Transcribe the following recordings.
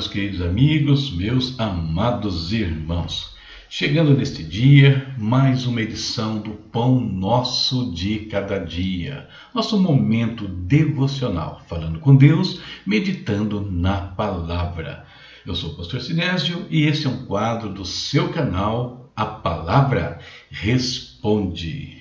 meus queridos amigos, meus amados irmãos. Chegando neste dia, mais uma edição do Pão Nosso de Cada Dia, nosso momento devocional, falando com Deus, meditando na palavra. Eu sou o pastor Sinésio e esse é um quadro do seu canal, A Palavra Responde.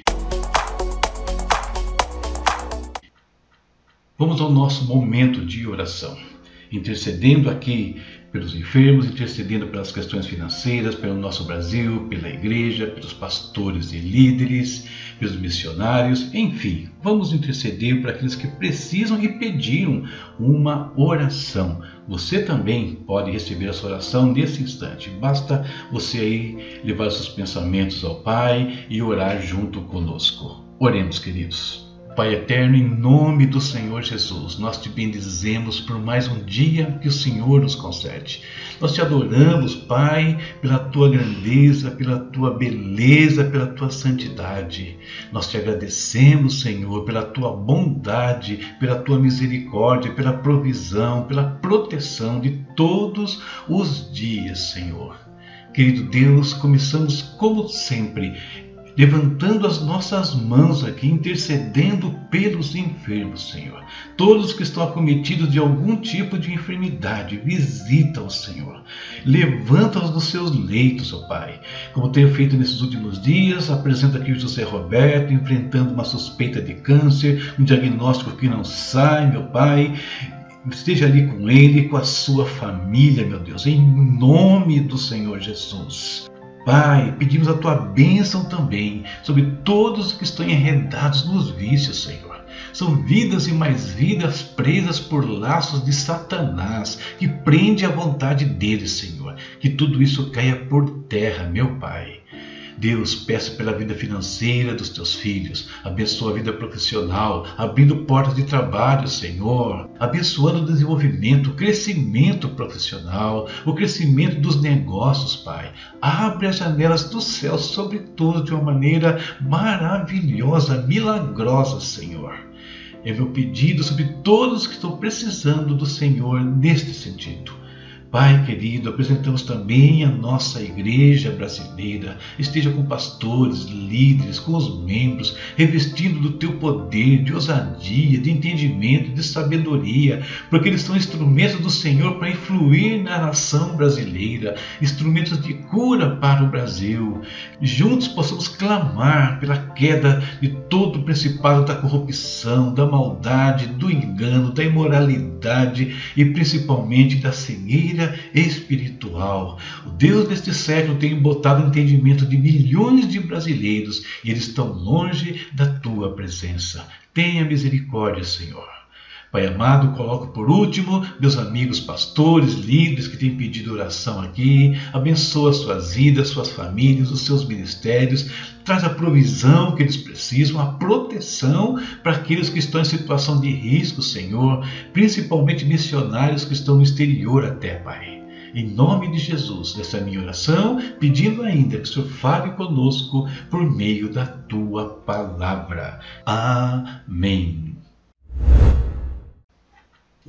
Vamos ao nosso momento de oração intercedendo aqui pelos enfermos, intercedendo pelas questões financeiras, pelo nosso Brasil, pela igreja, pelos pastores e líderes, pelos missionários, enfim, vamos interceder para aqueles que precisam e pediram uma oração. Você também pode receber essa oração nesse instante. Basta você aí levar seus pensamentos ao Pai e orar junto conosco. Oremos, queridos. Pai eterno, em nome do Senhor Jesus, nós te bendizemos por mais um dia que o Senhor nos concede. Nós te adoramos, Pai, pela tua grandeza, pela tua beleza, pela tua santidade. Nós te agradecemos, Senhor, pela tua bondade, pela tua misericórdia, pela provisão, pela proteção de todos os dias, Senhor. Querido Deus, começamos como sempre levantando as nossas mãos aqui, intercedendo pelos enfermos, Senhor. Todos que estão acometidos de algum tipo de enfermidade, visita-os, Senhor. Levanta-os dos seus leitos, ó Pai. Como tenho feito nesses últimos dias, apresento aqui o José Roberto, enfrentando uma suspeita de câncer, um diagnóstico que não sai, meu Pai esteja ali com ele com a sua família, meu Deus, em nome do Senhor Jesus. Pai, pedimos a tua bênção também sobre todos que estão enredados nos vícios, Senhor. São vidas e mais vidas presas por laços de Satanás, que prende a vontade dele, Senhor. Que tudo isso caia por terra, meu Pai. Deus, peço pela vida financeira dos teus filhos, abençoa a vida profissional, abrindo portas de trabalho, Senhor, abençoando o desenvolvimento, o crescimento profissional, o crescimento dos negócios, Pai. Abre as janelas do céu sobre todos de uma maneira maravilhosa, milagrosa, Senhor. É meu pedido sobre todos que estão precisando do Senhor neste sentido. Pai querido, apresentamos também a nossa igreja brasileira. Esteja com pastores, líderes, com os membros, revestindo do teu poder, de ousadia, de entendimento, de sabedoria, porque eles são instrumentos do Senhor para influir na nação brasileira, instrumentos de cura para o Brasil. Juntos possamos clamar pela queda de todo o principado da corrupção, da maldade, do engano, da imoralidade e principalmente da cegueira espiritual. O Deus deste século tem botado entendimento de milhões de brasileiros e eles estão longe da tua presença. Tenha misericórdia, Senhor. Pai amado, coloco por último meus amigos pastores, líderes que têm pedido oração aqui. Abençoa suas vidas, suas famílias, os seus ministérios. Traz a provisão que eles precisam, a proteção para aqueles que estão em situação de risco, Senhor, principalmente missionários que estão no exterior até, Pai. Em nome de Jesus, essa é a minha oração, pedindo ainda que o Senhor fale conosco por meio da tua palavra. Amém.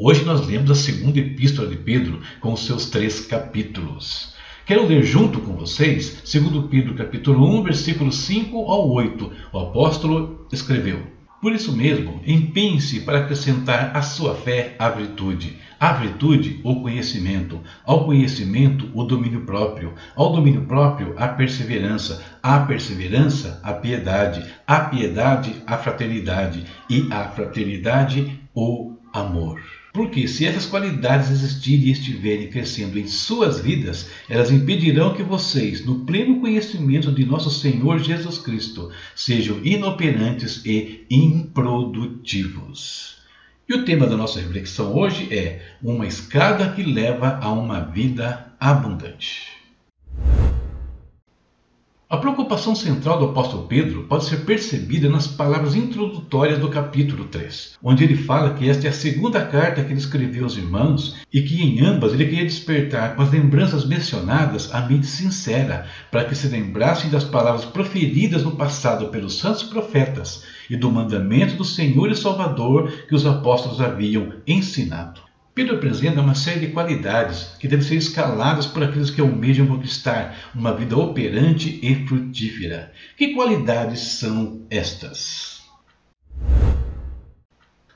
Hoje nós lemos a segunda epístola de Pedro com os seus três capítulos. Quero ler junto com vocês, segundo Pedro capítulo 1, versículos 5 ao 8. O apóstolo escreveu: Por isso mesmo, empenhe-se para acrescentar à sua fé a virtude, à virtude o conhecimento, ao conhecimento o domínio próprio, ao domínio próprio a perseverança, à perseverança a piedade, à piedade a fraternidade e à fraternidade o amor. Porque se essas qualidades existirem e estiverem crescendo em suas vidas, elas impedirão que vocês, no pleno conhecimento de nosso Senhor Jesus Cristo, sejam inoperantes e improdutivos. E o tema da nossa reflexão hoje é uma escada que leva a uma vida abundante. A preocupação central do apóstolo Pedro pode ser percebida nas palavras introdutórias do capítulo 3, onde ele fala que esta é a segunda carta que ele escreveu aos irmãos e que em ambas ele queria despertar com as lembranças mencionadas a mente sincera, para que se lembrassem das palavras proferidas no passado pelos santos profetas e do mandamento do Senhor e Salvador que os apóstolos haviam ensinado. Pedro apresenta uma série de qualidades que devem ser escaladas por aqueles que almejam conquistar uma vida operante e frutífera. Que qualidades são estas?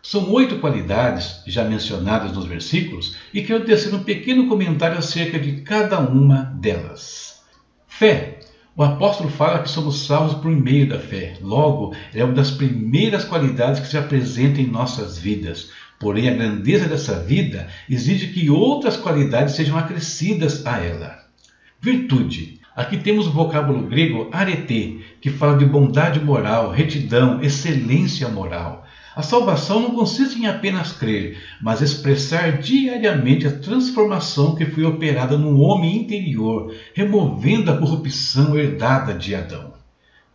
São oito qualidades já mencionadas nos versículos e quero tecer um pequeno comentário acerca de cada uma delas. Fé. O apóstolo fala que somos salvos por meio da fé. Logo, é uma das primeiras qualidades que se apresenta em nossas vidas. Porém, a grandeza dessa vida exige que outras qualidades sejam acrescidas a ela. Virtude. Aqui temos o vocábulo grego arete, que fala de bondade moral, retidão, excelência moral. A salvação não consiste em apenas crer, mas expressar diariamente a transformação que foi operada no homem interior, removendo a corrupção herdada de Adão.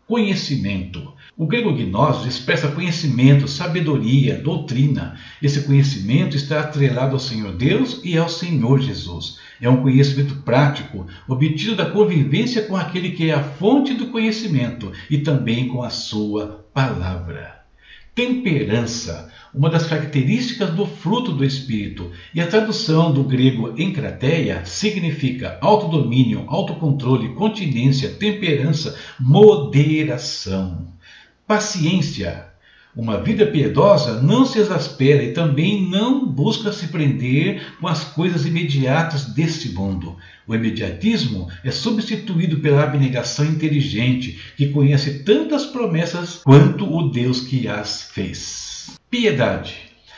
Conhecimento. O grego gnosis expressa conhecimento, sabedoria, doutrina. Esse conhecimento está atrelado ao Senhor Deus e ao Senhor Jesus. É um conhecimento prático, obtido da convivência com aquele que é a fonte do conhecimento e também com a sua palavra temperança, uma das características do fruto do Espírito. E a tradução do grego encrateia significa autodomínio, autocontrole, continência, temperança, moderação. Paciência, uma vida piedosa não se exaspera e também não busca se prender com as coisas imediatas deste mundo. O imediatismo é substituído pela abnegação inteligente, que conhece tantas promessas quanto o Deus que as fez. Piedade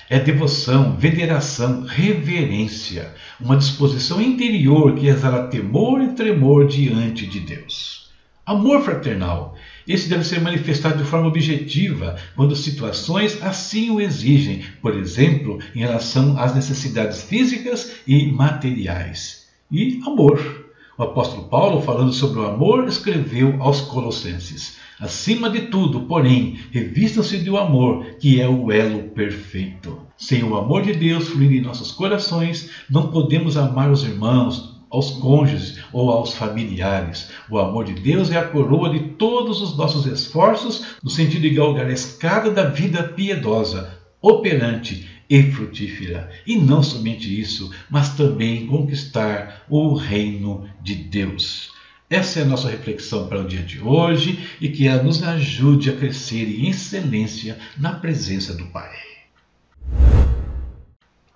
é devoção, veneração, reverência, uma disposição interior que exala temor e tremor diante de Deus. Amor fraternal esse deve ser manifestado de forma objetiva quando situações assim o exigem, por exemplo, em relação às necessidades físicas e materiais. E amor. O apóstolo Paulo, falando sobre o amor, escreveu aos Colossenses: Acima de tudo, porém, revistam-se do amor, que é o elo perfeito. Sem o amor de Deus fluir em nossos corações, não podemos amar os irmãos, aos cônjuges ou aos familiares. O amor de Deus é a coroa de todos os nossos esforços no sentido de galgar a escada da vida piedosa, operante e frutífera. E não somente isso, mas também conquistar o reino de Deus. Essa é a nossa reflexão para o dia de hoje e que ela nos ajude a crescer em excelência na presença do Pai.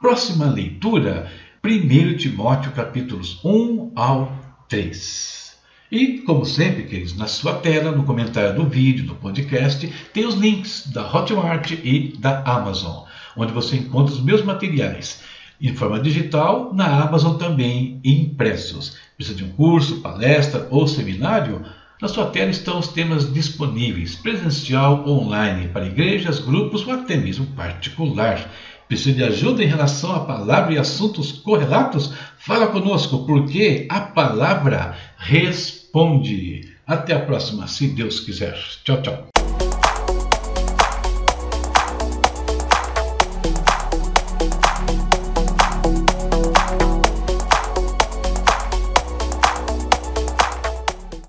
Próxima leitura 1 Timóteo capítulos 1 ao 3. E, como sempre, queridos, na sua tela, no comentário do vídeo, do podcast, tem os links da Hotmart e da Amazon, onde você encontra os meus materiais em forma digital, na Amazon também impressos. Precisa de um curso, palestra ou seminário? Na sua tela estão os temas disponíveis, presencial ou online, para igrejas, grupos ou até mesmo particular. Precisa de ajuda em relação à palavra e assuntos correlatos? Fala conosco, porque a palavra responde. Até a próxima, se Deus quiser. Tchau, tchau.